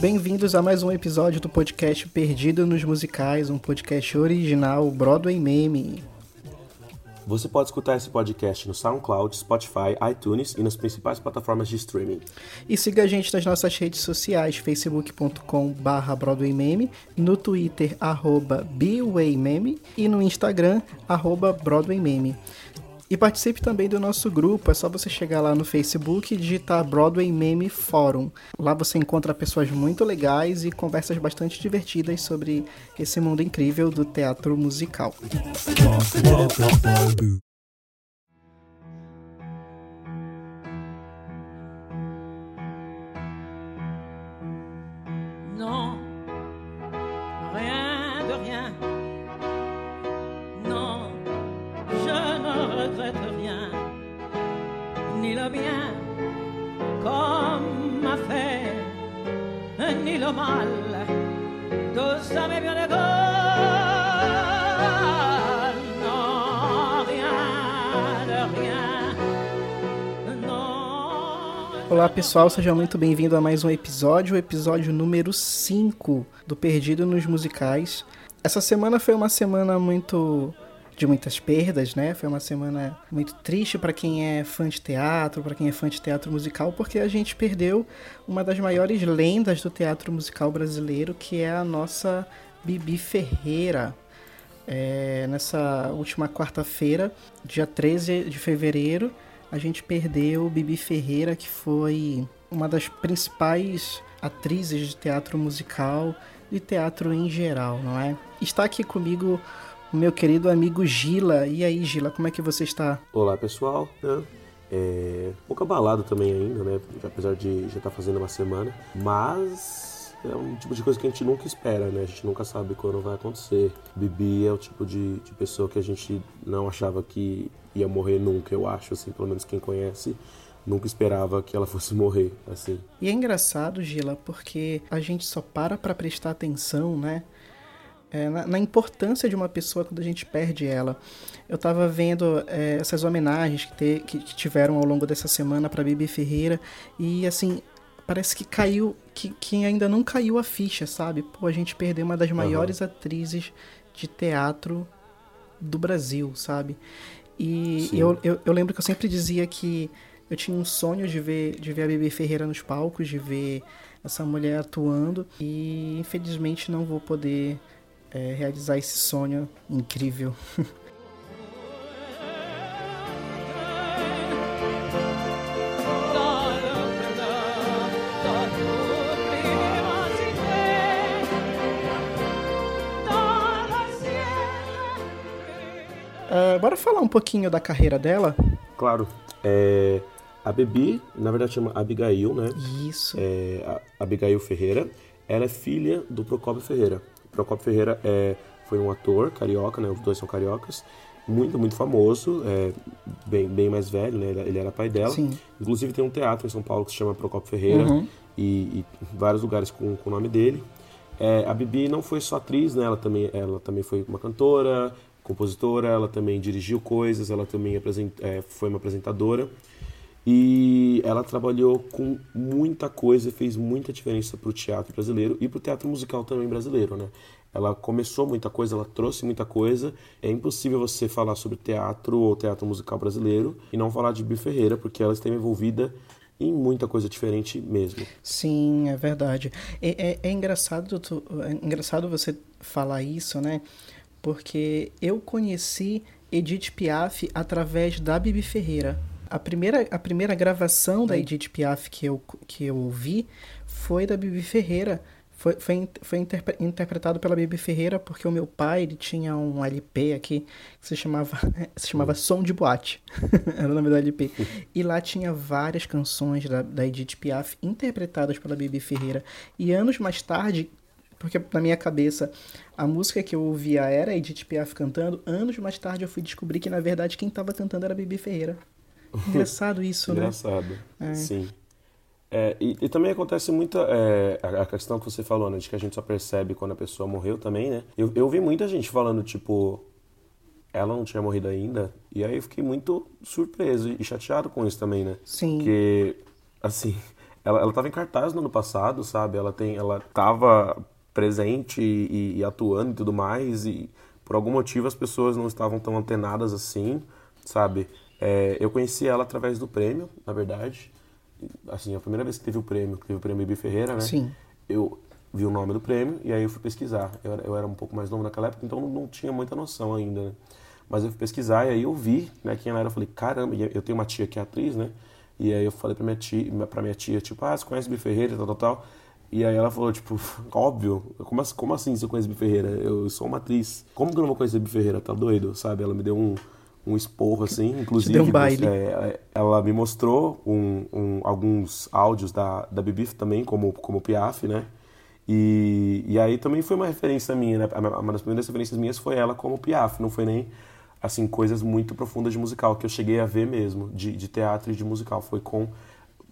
Bem-vindos a mais um episódio do podcast Perdido nos Musicais, um podcast original Broadway Meme. Você pode escutar esse podcast no SoundCloud, Spotify, iTunes e nas principais plataformas de streaming. E siga a gente nas nossas redes sociais, facebook.com barra BroadwayMeme, no Twitter, arroba BWayMeme e no Instagram, arroba BroadwayMeme. E participe também do nosso grupo, é só você chegar lá no Facebook e digitar Broadway Meme Forum. Lá você encontra pessoas muito legais e conversas bastante divertidas sobre esse mundo incrível do teatro musical. Mal. Olá pessoal, seja muito bem-vindo a mais um episódio, o episódio número 5 do Perdido nos Musicais. Essa semana foi uma semana muito de muitas perdas, né? Foi uma semana muito triste para quem é fã de teatro, para quem é fã de teatro musical, porque a gente perdeu uma das maiores lendas do teatro musical brasileiro, que é a nossa Bibi Ferreira. É, nessa última quarta-feira, dia 13 de fevereiro, a gente perdeu Bibi Ferreira, que foi uma das principais atrizes de teatro musical e teatro em geral, não é? Está aqui comigo meu querido amigo Gila. E aí, Gila, como é que você está? Olá, pessoal. né? É, um pouco abalado também ainda, né? Apesar de já estar fazendo uma semana. Mas é um tipo de coisa que a gente nunca espera, né? A gente nunca sabe quando vai acontecer. Bibi é o tipo de, de pessoa que a gente não achava que ia morrer nunca, eu acho, assim, pelo menos quem conhece. Nunca esperava que ela fosse morrer, assim. E é engraçado, Gila, porque a gente só para pra prestar atenção, né? É, na, na importância de uma pessoa quando a gente perde ela. Eu tava vendo é, essas homenagens que, te- que- que tiveram ao longo dessa semana pra Bibi Ferreira e assim. Parece que caiu, que, que ainda não caiu a ficha, sabe? Pô, a gente perdeu uma das maiores atrizes de teatro do Brasil, sabe? E eu, eu, eu lembro que eu sempre dizia que eu tinha um sonho de ver, de ver a Bibi Ferreira nos palcos, de ver essa mulher atuando, e infelizmente não vou poder é, realizar esse sonho incrível. Ah, bora falar um pouquinho da carreira dela? Claro, é, a Bibi, na verdade chama Abigail, né? Isso. é, a Abigail Ferreira. Ela é filha do Procópio Ferreira. Procópio Ferreira é, foi um ator carioca, né? Os dois são cariocas. Muito, muito famoso, é, bem, bem mais velho, né? Ele, ele era pai dela. Sim. Inclusive tem um teatro em São Paulo que se chama Procópio Ferreira Uhum. e, e vários lugares com, com o nome dele. É, a Bibi não foi só atriz, né? Ela também, ela também foi uma cantora, compositora, ela também dirigiu coisas, ela também é, foi uma apresentadora. E ela trabalhou com muita coisa, fez muita diferença para o teatro brasileiro e para o teatro musical também brasileiro, né? Ela começou muita coisa, ela trouxe muita coisa. É impossível você falar sobre teatro ou teatro musical brasileiro e não falar de Bibi Ferreira, porque ela esteve envolvida em muita coisa diferente mesmo. Sim, é verdade. É, é- é engraçado, tu- é engraçado você falar isso, né? Porque eu conheci Edith Piaf através da Bibi Ferreira. A primeira, a primeira gravação da Edith Piaf que eu, que eu ouvi foi da Bibi Ferreira. Foi, foi, foi interpre- interpretado pela Bibi Ferreira porque o meu pai ele tinha um LP aqui que se chamava, se chamava Som de Boate. Era o nome do LP. E lá tinha várias canções da, da Edith Piaf interpretadas pela Bibi Ferreira. E anos mais tarde, Porque na minha cabeça, a música que eu ouvia era Edith Piaf cantando. Anos mais tarde eu fui descobrir que, na verdade, quem estava cantando era Bibi Ferreira. Engraçado isso, né? Engraçado, é. sim. É, e, e, também acontece muita. É, a, a, questão que você falou, né? De que a gente só percebe quando a pessoa morreu também, né? Eu, eu vi muita gente falando, tipo. Ela não tinha morrido ainda. E aí eu fiquei muito surpreso e chateado com isso também, né? Sim. Porque, assim. Ela, ela tava em cartaz no ano passado, sabe? Ela, tem, ela tava presente e, e atuando e tudo mais. E por algum motivo as pessoas não estavam tão antenadas assim, sabe? É, eu conheci ela através do prêmio, na verdade assim, a primeira vez que teve o prêmio, que teve o prêmio Bibi Ferreira, né? Sim. Eu vi o nome do prêmio e aí eu fui pesquisar. Eu era, eu era um pouco mais novo naquela época, então não, não tinha muita noção ainda, né? Mas eu fui pesquisar e aí eu vi, né, quem ela era. Eu falei, caramba, eu tenho uma tia que é atriz, né? E aí eu falei pra minha tia, pra minha tia tipo, ah, você conhece Bibi Ferreira, tal, tal, tal. E aí ela falou, tipo, óbvio, como, como assim você conhece Bibi Ferreira? Eu sou uma atriz. Como que eu não vou conhecer Bibi Ferreira? Tá doido, sabe? Ela me deu um um esporro, assim. Inclusive, um baile. É, ela me mostrou um, um, alguns áudios da, da Bibi também, como, como Piaf, né? E, e aí também foi uma referência minha, né? Uma das primeiras referências minhas foi ela como Piaf, não foi nem, assim, coisas muito profundas de musical, que eu cheguei a ver mesmo, de, de teatro e de musical. Foi com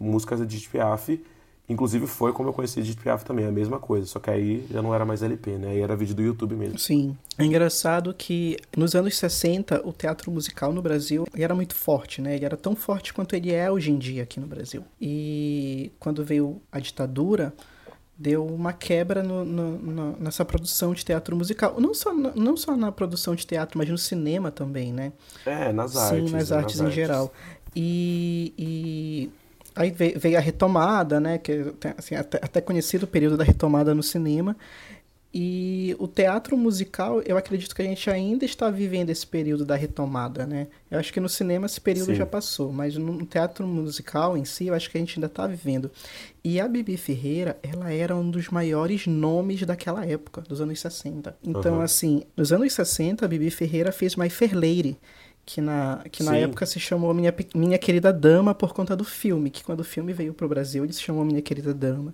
músicas de Piaf Inclusive foi como eu conheci Edith Piaf também, a mesma coisa, só que aí já não era mais LP, né? Aí era vídeo do YouTube mesmo. Sim. É engraçado que nos anos 60 o teatro musical no Brasil era muito forte, né? Ele era tão forte quanto ele é hoje em dia aqui no Brasil. E quando veio a ditadura, deu uma quebra no, no, no, nessa produção de teatro musical. Não só, não só na produção de teatro, mas no cinema também, né? É, nas artes. Sim, nas né? artes nas em artes. geral. E, e Aí veio a retomada, né? Que assim, até, até conhecido o período da retomada no cinema. E o teatro musical, eu acredito que a gente ainda está vivendo esse período da retomada, né? Eu acho que no cinema esse período Sim. já passou, mas no teatro musical em si, eu acho que a gente ainda está vivendo. E a Bibi Ferreira, ela era um dos maiores nomes daquela época, dos anos 60. Então, uhum. assim, nos anos 60, a Bibi Ferreira fez My Fair Lady, que na, que na época se chamou Minha, Minha Querida Dama por conta do filme, que quando o filme veio pro Brasil ele se chamou Minha Querida Dama.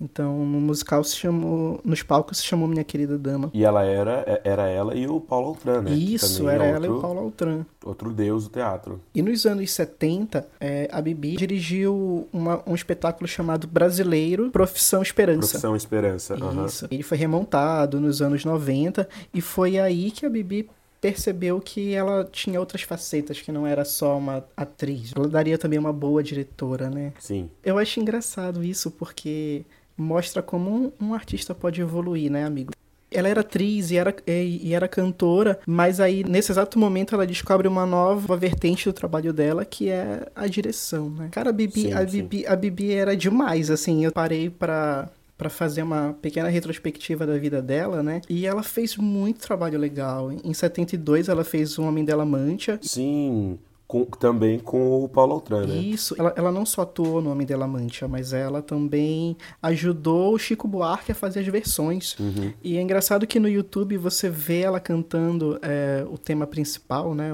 Então, no musical se chamou, nos palcos se chamou Minha Querida Dama. E ela era, é, era ela e o Paulo Altran, né? Isso, era é ela outro, e o Paulo Altran. Outro deus do teatro. E nos anos 70, é, a Bibi dirigiu uma, um espetáculo chamado Brasileiro Profissão Esperança. Profissão Esperança, Isso. Uhum. Ele foi remontado nos anos 90 e foi aí que a Bibi percebeu que ela tinha outras facetas, que não era só uma atriz. Ela daria também uma boa diretora, né? Sim. Eu acho engraçado isso, porque mostra como um, um artista pode evoluir, né, amigo? Ela era atriz e era, e, era cantora, mas aí, nesse exato momento, ela descobre uma nova vertente do trabalho dela, que é a direção, né? Cara, a Bibi, sim, a, Bibi, a Bibi era demais, assim, eu parei pra para fazer uma pequena retrospectiva da vida dela, né? E ela fez muito trabalho legal. Em 72 ela fez O Homem dela Mancha. Sim. Com, também com o Paulo Altran, né? Isso, ela, ela não só atuou no Homem dela Mancha, mas ela também ajudou o Chico Buarque a fazer as versões. Uhum. E é engraçado que no YouTube você vê ela cantando é, o tema principal, né?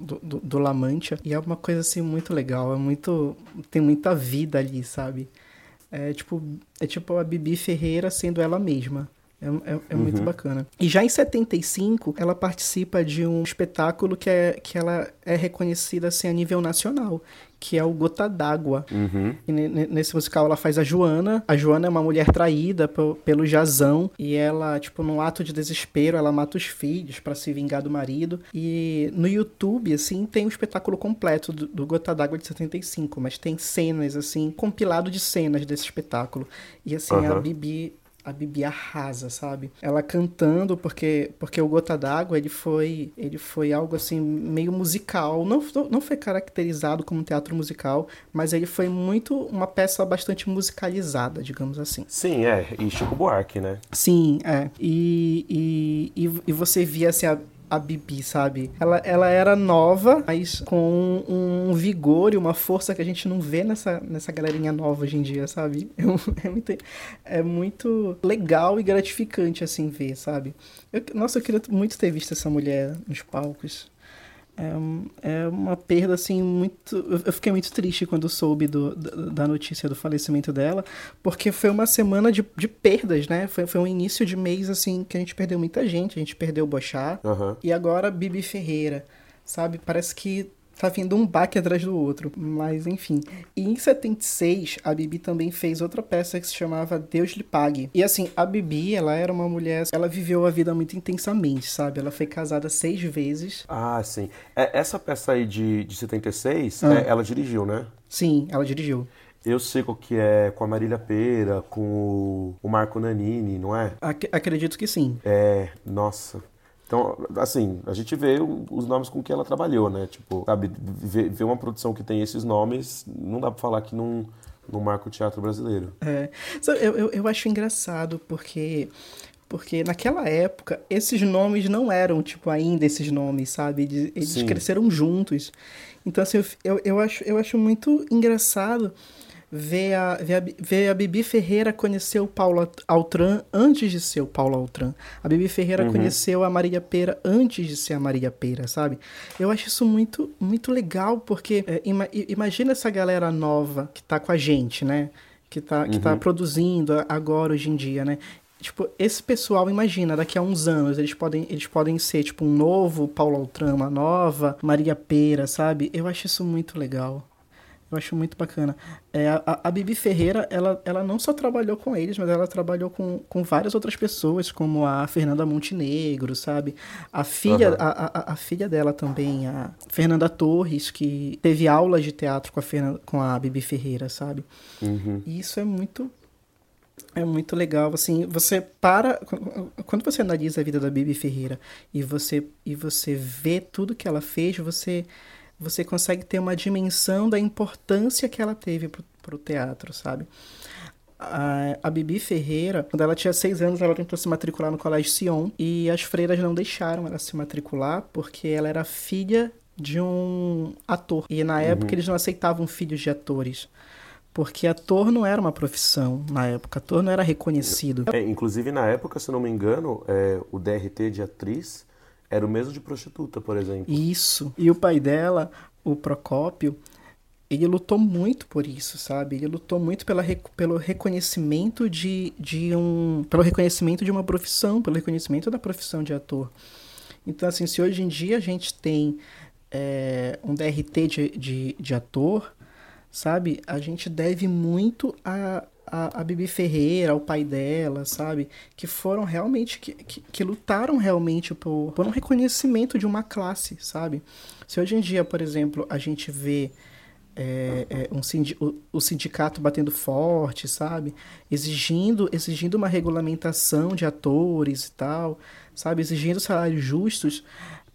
Do, do, do La Mancha. E é uma coisa assim muito legal, é muito. tem muita vida ali, sabe? É tipo, é tipo a Bibi Ferreira sendo ela mesma. É, é, é uhum. muito bacana. E já em 75, ela participa de um espetáculo que, é, que ela é reconhecida assim, a nível nacional, que é o Gota d'Água. Uhum. nesse musical ela faz a Joana. A Joana é uma mulher traída pelo Jazão e ela, tipo, num ato de desespero, ela mata os filhos para se vingar do marido. E no YouTube, assim, tem o espetáculo completo do, do Gota d'Água de 75, mas tem cenas, assim, compilado de cenas desse espetáculo. E assim, uhum. a Bibi a Bibi arrasa, sabe? Ela cantando porque porque o Gota d'Água ele foi ele foi algo assim meio musical, não não foi caracterizado como teatro musical, mas ele foi muito uma peça bastante musicalizada, digamos assim. Sim, é, e Chico Buarque, né? Sim, é. E, e, e, e você via assim a a Bibi, sabe? Ela, ela era nova, mas com um vigor e uma força que a gente não vê nessa, nessa galerinha nova hoje em dia, sabe? É, é, muito, é muito legal e gratificante, assim, ver, sabe? Eu, nossa, eu queria muito ter visto essa mulher nos palcos. É, é uma perda, assim, muito. Eu fiquei muito triste quando soube do, da notícia do falecimento dela, porque foi uma semana de, de perdas, né? Foi, foi um início de mês, assim, que a gente perdeu muita gente. A gente perdeu o Bochá. Uhum. E agora Bibi Ferreira, sabe? Parece que tá vindo um baque atrás do outro. Mas enfim. E em 76, a Bibi também fez outra peça que se chamava Deus lhe Pague. E assim, a Bibi, ela era uma mulher. Ela viveu a vida muito intensamente, sabe? Ela foi casada seis vezes. Ah, sim. É, essa peça aí de, de 76, ah. é, ela dirigiu, né? Sim, ela dirigiu. Eu sei qual que é com a Marília Pera, com o Marco Nanini, não é? Ac acredito que sim. É, nossa. Então, assim, a gente vê os nomes com que ela trabalhou, né? Tipo, sabe, ver, uma produção que tem esses nomes, não dá pra falar que não, não marca o teatro brasileiro. É. Eu, eu, eu acho engraçado porque porque naquela época esses nomes não eram tipo ainda esses nomes sabe eles Sim. cresceram juntos então assim eu, eu acho eu acho muito engraçado ver a, ver a, ver a Bibi Ferreira conhecer o Paulo Altran antes de ser o Paulo Altran. A Bibi Ferreira uhum. conheceu a Maria Pera antes de ser a Maria Pera, sabe? Eu acho isso muito, muito legal, porque é, ima, imagina essa galera nova que tá com a gente, né? Que tá, que tá uhum. tá produzindo agora, hoje em dia, né? Tipo, esse pessoal, imagina, daqui a uns anos, eles podem, eles podem ser, tipo, um novo Paulo Altran, uma nova Maria Pera, sabe? Eu acho isso muito legal. Eu acho muito bacana. É, a, a Bibi Ferreira, ela, ela não só trabalhou com eles, mas ela trabalhou com, com várias outras pessoas, como a Fernanda Montenegro, sabe? A filha, uhum. a, a, a, filha dela também, a Fernanda Torres, que teve aulas de teatro com a, Fernanda, com a Bibi Ferreira, sabe? Uhum. E isso é muito é muito legal, assim, você para quando você analisa a vida da Bibi Ferreira e você e você vê tudo que ela fez, você você consegue ter uma dimensão da importância que ela teve para o teatro, sabe? A, a Bibi Ferreira, quando ela tinha seis anos, ela tentou se matricular no Colégio Sion e as freiras não deixaram ela se matricular porque ela era filha de um ator. E na época uhum. eles não aceitavam filhos de atores. Porque ator não era uma profissão na época, ator não era reconhecido. É, inclusive, na época, se não me engano, é, o DRT de atriz era o mesmo de prostituta, por exemplo. Isso. E o pai dela, o Procópio, ele lutou muito por isso, sabe? Ele lutou muito pela, pelo reconhecimento de, de um. pelo reconhecimento de uma profissão, pelo reconhecimento da profissão de ator. Então, assim, se hoje em dia a gente tem é, um DRT de, de, de ator, sabe? A gente deve muito a, a, a Bibi Ferreira, o pai dela, sabe? Que foram realmente, que, que, que, lutaram realmente por, por um reconhecimento de uma classe, sabe? Se hoje em dia, por exemplo, a gente vê é, é, um sindi o, o, sindicato batendo forte, sabe? Exigindo, exigindo uma regulamentação de atores e tal, sabe? Exigindo salários justos,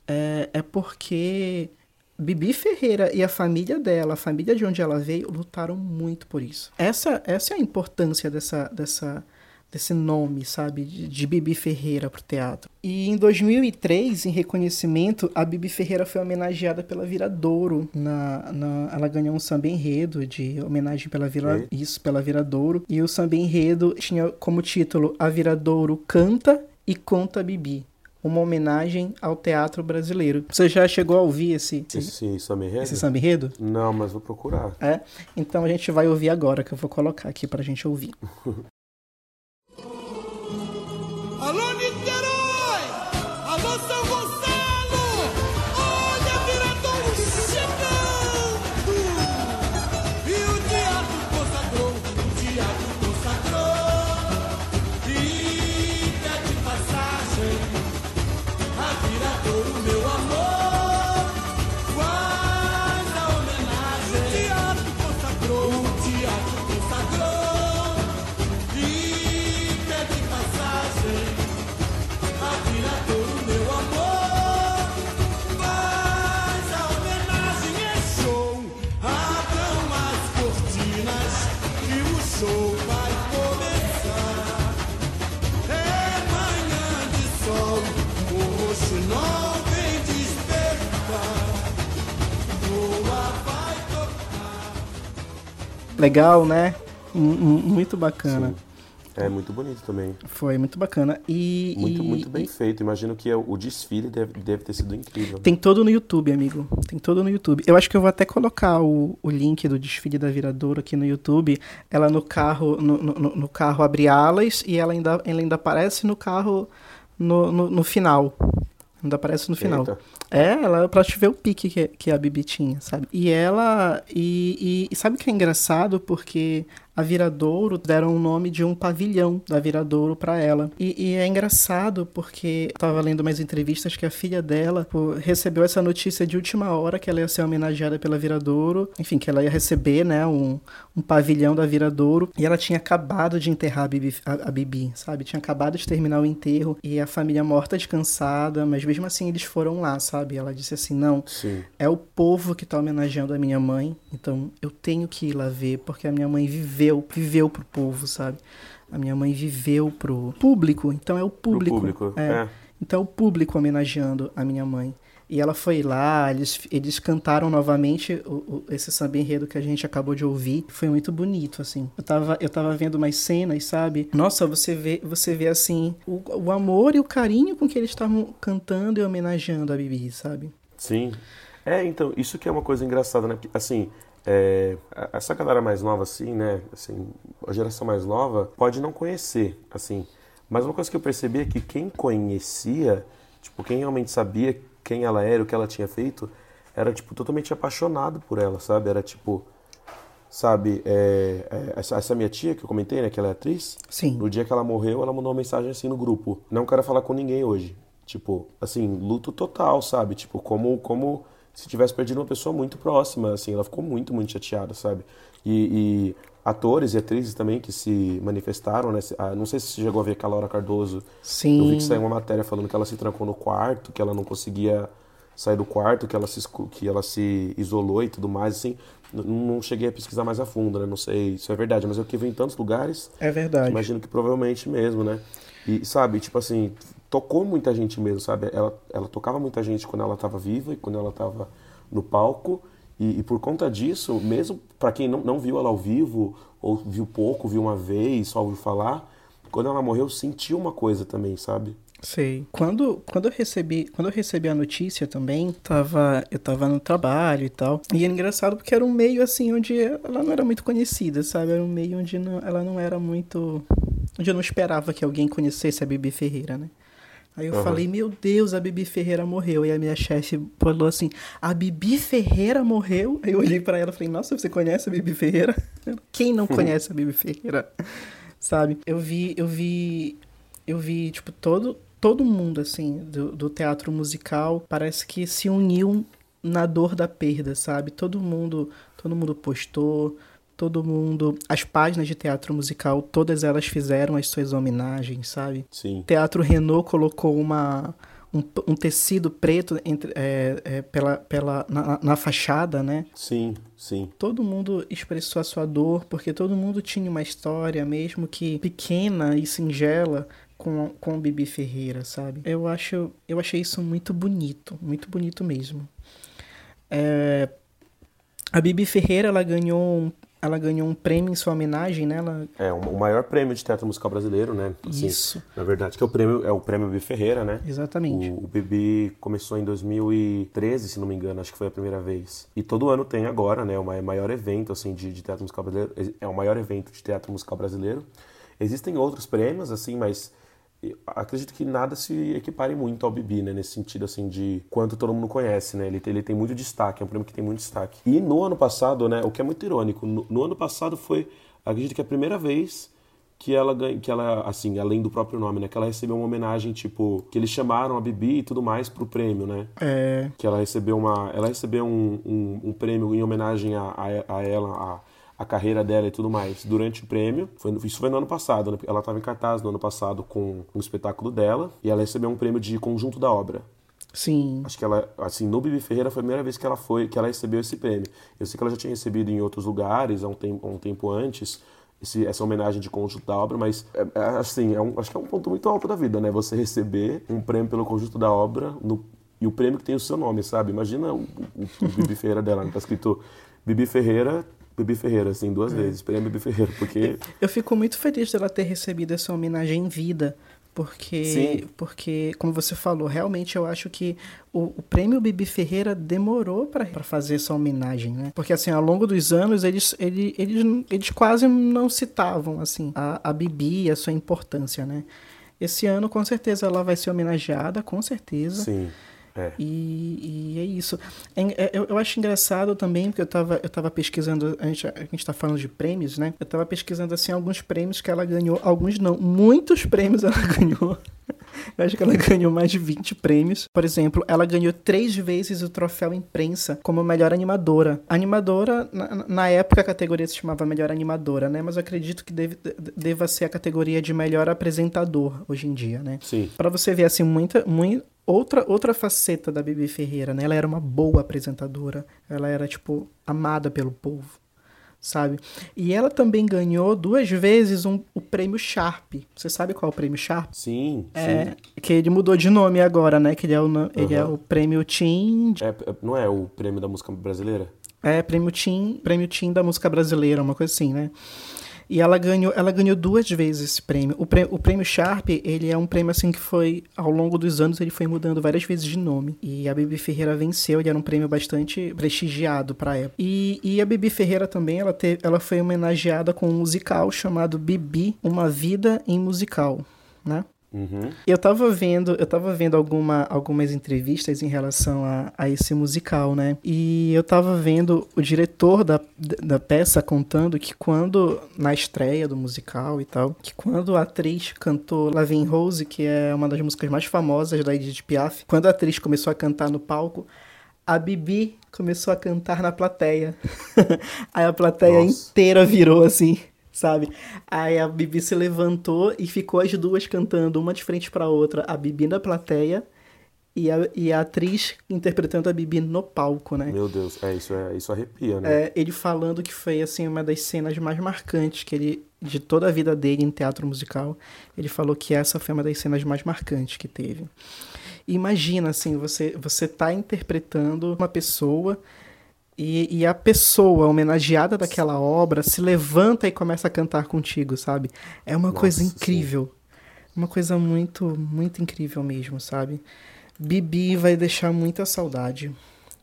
é, é porque Bibi Ferreira e a família dela, a família de onde ela veio, lutaram muito por isso. Essa, essa é a importância dessa, dessa, desse nome, sabe, de, de Bibi Ferreira para o teatro. E em 2003, em reconhecimento, a Bibi Ferreira foi homenageada pela Viradouro. Na, na, ela ganhou um samba enredo de homenagem pela Vira, isso, pela Viradouro. E o samba enredo tinha como título A Viradouro canta e conta Bibi uma homenagem ao teatro brasileiro. Você já chegou a ouvir esse, esse, esse samba enredo? Esse samba enredo? Não, mas vou procurar. É? Então a gente vai ouvir agora, que eu vou colocar aqui pra gente ouvir. Legal, né? muito bacana. Sim. É muito bonito também. Foi muito bacana. E. Muito, e- muito bem e- feito. Imagino que o desfile deve, deve ter sido incrível. Tem todo no YouTube, amigo. Tem todo no YouTube. Eu acho que eu vou até colocar o, o link do desfile da Viradouro aqui no YouTube. Ela no carro, no, no, no carro abre alas e ela ainda, ela ainda aparece no carro no, no, no final. Ainda aparece no final. Eita. É, ela pra te ver o pique que, que a Bibi tinha, sabe? E ela. E, e- e sabe o que é engraçado? Porque a Viradouro deram o nome de um pavilhão da Viradouro pra ela. E, e é engraçado porque eu tava lendo umas entrevistas que a filha dela pô, recebeu essa notícia de última hora que ela ia ser homenageada pela Viradouro. Enfim, que ela ia receber, né, um, um pavilhão da Viradouro. E ela tinha acabado de enterrar a Bibi, a, a Bibi, sabe? Tinha acabado de terminar o enterro e a família morta descansada, mas mesmo assim eles foram lá, sabe? Ela disse assim: não, Sim. é o povo que tá homenageando a minha mãe, então eu tenho que ir lá ver, porque a minha mãe viveu, viveu pro povo, sabe? A minha mãe viveu pro público, então é o Pro público. público. É. É. Então é o público homenageando a minha mãe. E ela foi lá, eles, eles cantaram novamente o, o- esse samba enredo que a gente acabou de ouvir. Foi muito bonito, assim. Eu tava, eu tava vendo umas cenas, sabe? Nossa, você vê, você vê assim, o, o amor e o carinho com que eles estavam cantando e homenageando a Bibi, sabe? Sim. É, então, isso que é uma coisa engraçada, né? Porque, assim, é, essa galera mais nova, assim, né? Assim, a geração mais nova pode não conhecer, assim. Mas uma coisa que eu percebi é que quem conhecia, tipo, quem realmente sabia quem ela era, o que ela tinha feito, era, tipo, totalmente apaixonado por ela, sabe? Era, tipo, sabe, é, é, essa, essa minha tia que eu comentei, né? Que ela é atriz, Sim. no dia que ela morreu, ela mandou uma mensagem assim no grupo. Não quero falar com ninguém hoje. Tipo, assim, luto total, sabe? Tipo, como, como se tivesse perdido uma pessoa muito próxima, assim. Ela ficou muito, muito chateada, sabe? E, e atores e atrizes também que se manifestaram, né? Ah, Não sei se você chegou a ver a Laura Cardoso. Sim. Eu vi que saiu uma matéria falando que ela se trancou no quarto, que ela não conseguia sair do quarto, que ela se, que ela se isolou e tudo mais, assim. Não cheguei a pesquisar mais a fundo, né? Não sei se é verdade, mas eu que vi em tantos lugares É verdade. Imagino que provavelmente mesmo, né? E, sabe, tipo assim, tocou muita gente mesmo, sabe? Ela, ela tocava muita gente quando ela tava viva e quando ela tava no palco. E, e por conta disso, mesmo pra quem não, não viu ela ao vivo, ou viu pouco, viu uma vez, só ouviu falar, quando ela morreu, sentiu uma coisa também, sabe? Sei. Quando, quando eu recebi, quando eu recebi a notícia também, tava, eu tava no trabalho e tal. E era engraçado porque era um meio assim onde ela não era muito conhecida, sabe? Era um meio onde não- ela não era muito onde eu não esperava que alguém conhecesse a Bibi Ferreira, né? Aí eu Aham. falei, meu Deus, a Bibi Ferreira morreu. E a minha chefe falou assim: a Bibi Ferreira morreu? Aí eu olhei pra ela e falei, nossa, você conhece a Bibi Ferreira? Quem não conhece a Bibi Ferreira? Sabe? Eu vi, eu vi, eu vi, tipo, todo, todo mundo, assim, do, do teatro musical, parece que se uniu na dor da perda, sabe? Todo mundo, todo mundo postou, todo mundo, as páginas de teatro musical, todas elas fizeram as suas homenagens, sabe? Sim. Teatro Renault colocou uma, um, um tecido preto entre, é, é, pela, pela, na, na fachada, né? Sim, sim. Todo mundo expressou a sua dor, porque todo mundo tinha uma história, mesmo que pequena e singela, com, com Bibi Ferreira, sabe? Eu acho, eu achei isso muito bonito, muito bonito mesmo. É, a Bibi Ferreira, ela ganhou um, ela ganhou um prêmio em sua homenagem, né? Ela, É o maior prêmio de teatro musical brasileiro, né? Assim, Isso. Na verdade, que é o prêmio, é o prêmio Bibi Ferreira, né? exatamente. O, o Bibi começou em 2013, se não me engano, acho que foi a primeira vez. E todo ano tem agora, né? O mai- maior evento assim de, de teatro musical brasileiro. É o maior evento de teatro musical brasileiro. Existem outros prêmios, assim, mas acredito que nada se equipare muito ao Bibi, né? Nesse sentido, assim, de quanto todo mundo conhece, né? Ele, tem- ele tem muito destaque, é um prêmio que tem muito destaque. E no ano passado, né? O que é muito irônico, no, no ano passado foi, acredito que a primeira vez que ela ganha, que ela, assim, além do próprio nome, né? Que ela recebeu uma homenagem, tipo, que eles chamaram a Bibi e tudo mais pro prêmio, né? É, Que ela recebeu uma. Ela recebeu um, um, um prêmio em homenagem a, a, a ela, a, a carreira dela e tudo mais. Durante o prêmio, foi, isso foi no ano passado, né? Ela estava em cartaz no ano passado com um espetáculo dela e ela recebeu um prêmio de conjunto da obra. sim. Acho que ela, assim, no Bibi Ferreira foi a primeira vez que ela foi, que ela recebeu esse prêmio. Eu sei que ela já tinha recebido em outros lugares, há um tempo, há um tempo antes, esse- essa homenagem de conjunto da obra, mas, é, é, assim, é um- acho que é um ponto muito alto da vida, né? Você receber um prêmio pelo conjunto da obra no- e o prêmio que tem o seu nome, sabe? Imagina o, o- o Bibi Ferreira dela, né? tá escrito Bibi Ferreira, Bibi Ferreira, assim, duas É. vezes. Esperei a Bibi Ferreira, porque. Eu fico muito feliz dela ter recebido essa homenagem em vida. Porque, Sim. porque, como você falou, realmente eu acho que o, o prêmio Bibi Ferreira demorou para fazer essa homenagem, né? Porque, assim, ao longo dos anos, eles, ele, eles, eles quase não citavam, assim, a, a Bibi e a sua importância, né? Esse ano, com certeza, ela vai ser homenageada, com certeza. Sim. É. E, e é isso. É- é- Eu, eu acho engraçado também, porque eu tava, eu tava pesquisando, a gente, a gente tá falando de prêmios, né? Eu tava pesquisando, assim, alguns prêmios que ela ganhou, alguns não, muitos prêmios ela ganhou. Eu acho que ela ganhou mais de 20 prêmios. Por exemplo, ela ganhou três vezes o troféu imprensa como melhor animadora. Animadora, na, na época a categoria se chamava melhor animadora, né? Mas eu acredito que deve, deva ser a categoria de melhor apresentador hoje em dia, né? Sim. Pra você ver, assim, muita, muita outra, outra faceta da Bibi Ferreira, né? Ela era uma boa apresentadora. Ela era, tipo, amada pelo povo, sabe? E ela também ganhou duas vezes um, o prêmio Sharp. Você sabe qual é o prêmio Sharp? Sim, É, sim. que ele mudou de nome agora, né? Que ele é o, ele é Aham. o prêmio Tim... É, é- não é o prêmio da música brasileira? É, prêmio Tim, prêmio Tim da música brasileira, uma coisa assim, né? E ela ganhou, ela ganhou duas vezes esse prêmio. O, prêmio. o prêmio Sharp, ele é um prêmio assim que foi, ao longo dos anos, ele foi mudando várias vezes de nome. E a Bibi Ferreira venceu, ele era um prêmio bastante prestigiado pra época. E, e a Bibi Ferreira também, ela, teve, ela foi homenageada com um musical chamado Bibi, Uma Vida em Musical, né? Uhum. Eu tava vendo, eu tava vendo alguma, algumas entrevistas em relação a, a esse musical, né? E eu tava vendo o diretor da, da peça contando que quando, na estreia do musical e tal, que quando a atriz cantou Lavin Rose, que é uma das músicas mais famosas da Edith Piaf, quando a atriz começou a cantar no palco, a Bibi começou a cantar na plateia. Aí a plateia Nossa. inteira virou assim, sabe? Aí a Bibi se levantou e ficou as duas cantando, uma de frente pra outra, a Bibi na plateia e a, e a atriz interpretando a Bibi no palco, né? Meu Deus, é isso, é, isso arrepia, né? É, ele falando que foi assim uma das cenas mais marcantes que ele de toda a vida dele em teatro musical. Ele falou que essa foi uma das cenas mais marcantes que teve. Imagina assim, você você tá interpretando uma pessoa e, e a pessoa homenageada daquela obra se levanta e começa a cantar contigo, sabe? É uma Nossa, coisa sim. incrível. Uma coisa muito, muito incrível mesmo, sabe? Bibi vai deixar muita saudade.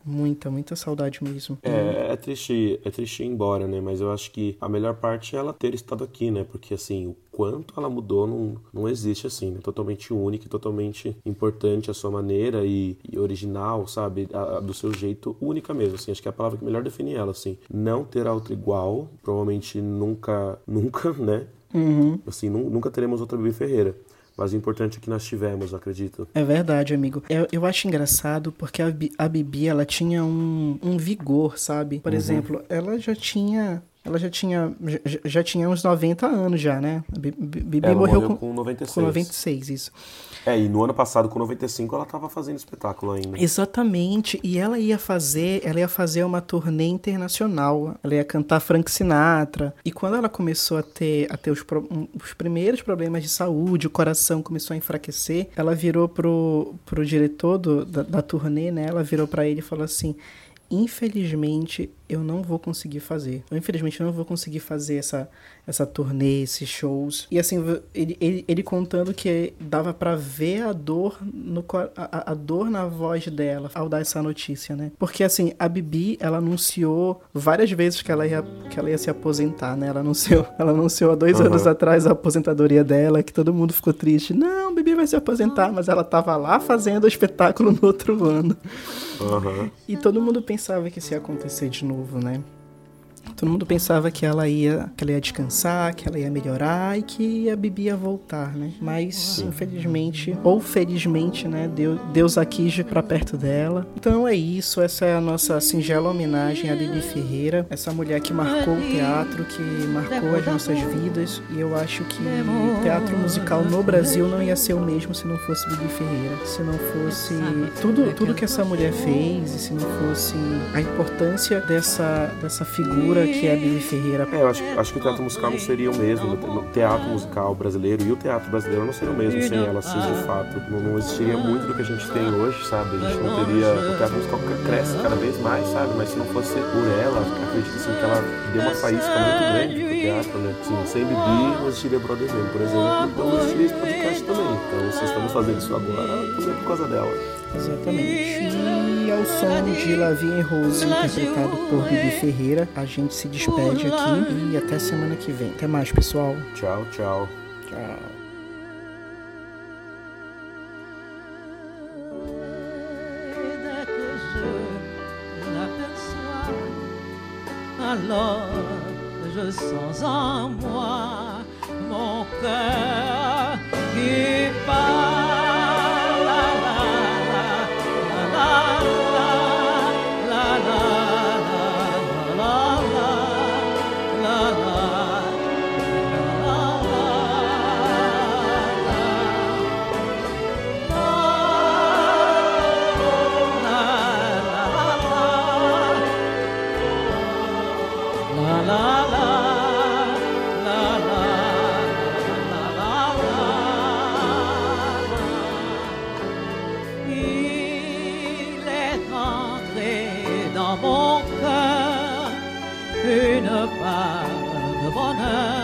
Muita, muita saudade mesmo. É, é triste, é triste ir embora, né? Mas eu acho que a melhor parte é ela ter estado aqui, né? Porque assim, o quanto ela mudou não, não existe assim, né? Totalmente única, e totalmente importante a sua maneira e, e original, sabe? A- a- do seu jeito única mesmo, assim. Acho que é a palavra que melhor define ela, assim. Não ter outra igual, provavelmente nunca, nunca, né? Uhum. Assim, nu- nunca teremos outra Bibi Ferreira. Mas o importante é que nós tivemos, acredito. É verdade, amigo. Eu, eu acho engraçado porque a, a Bibi, ela tinha um, um vigor, sabe? Por exemplo, ela já tinha... Ela já tinha, já, já tinha uns 90 anos já, né? Bibi morreu, morreu com, com 96. com 96, isso. É, e no ano passado, com 95, ela tava fazendo espetáculo ainda. Exatamente. E ela ia fazer, ela ia fazer uma turnê internacional. Ela ia cantar Frank Sinatra. E quando ela começou a ter, a ter os, os primeiros problemas de saúde, o coração começou a enfraquecer, ela virou pro, pro diretor do- da, da turnê, né? Ela virou pra ele e falou assim: Infelizmente, eu não vou conseguir fazer. Eu, infelizmente, eu não vou conseguir fazer essa, essa turnê, esses shows. E assim, ele, ele, ele contando que dava pra ver a dor no a, a dor na voz dela ao dar essa notícia, né? Porque assim, a Bibi, ela anunciou várias vezes que ela ia, que ela ia se aposentar, né? Ela anunciou, ela anunciou há dois Aham. anos atrás a aposentadoria dela, que todo mundo ficou triste. Não, Bibi vai se aposentar, mas ela tava lá fazendo o espetáculo no outro ano. Aham. E todo mundo pensava que isso ia acontecer de novo, né? Todo mundo pensava que ela ia, que ela ia descansar, que ela ia melhorar e que a Bibi ia voltar, né? Mas, infelizmente, ou felizmente, né? Deus, Deus a quis pra perto dela. Então é isso, essa é a nossa singela homenagem a Bibi Ferreira, essa mulher que marcou o teatro, que marcou as nossas vidas. E eu acho que o teatro musical no Brasil não ia ser o mesmo se não fosse Bibi Ferreira, se não fosse tudo, tudo que essa mulher fez e se não fosse a importância dessa, dessa figura figura que é Bibi Ferreira. É, eu acho, acho que o teatro musical não seria o mesmo. O teatro musical brasileiro e o teatro brasileiro não seria o mesmo sem ela, assim, de fato. Não, não existiria muito do que a gente tem hoje, sabe? A gente não teria. O teatro musical cresce cada vez mais, sabe? Mas se não fosse por ela, acredito assim, que ela deu uma faísca muito grande pro teatro, né? Sem Bibi não existiria Brother mesmo, por exemplo. Então não existiria esse podcast também. Então se estamos fazendo isso agora, também por causa dela. Exatamente. E ao som de Lavinha e Rose, interpretado por Bibi Ferreira, a gente se despede aqui e até semana que vem. Até mais, pessoal. Tchau, tchau. Tchau. l'aperçois, alors Je sens en moi, mon cœur qui part. Mon cœur une part de bonheur